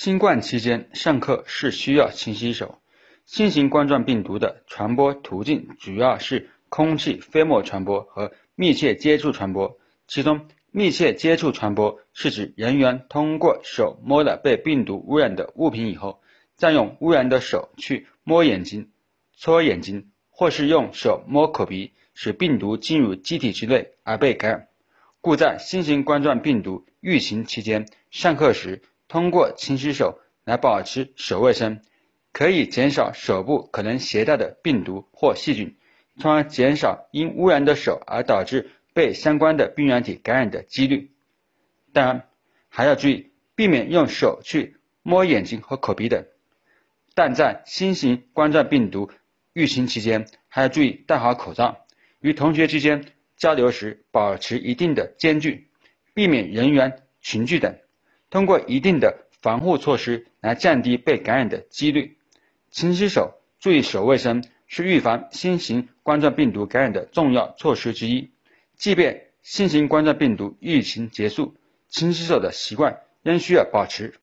新冠期间上课是需要勤洗手。新型冠状病毒的传播途径主要是空气飞沫传播和密切接触传播。其中，密切接触传播是指人员通过手摸了被病毒污染的物品以后，再用污染的手去摸眼睛、搓眼睛，或是用手摸口鼻，使病毒进入机体之内而被感染。故在新型冠状病毒疫情期间上课时，通过勤洗手来保持手卫生，可以减少手部可能携带的病毒或细菌，从而减少因污染的手而导致被相关的病原体感染的几率。当然，还要注意避免用手去摸眼睛和口鼻等。但在新型冠状病毒疫情期间，还要注意戴好口罩，与同学之间交流时保持一定的间距，避免人员群聚等。通过一定的防护措施来降低被感染的几率，勤洗手、注意手卫生是预防新型冠状病毒感染的重要措施之一。即便新型冠状病毒疫情结束，勤洗手的习惯仍需要保持。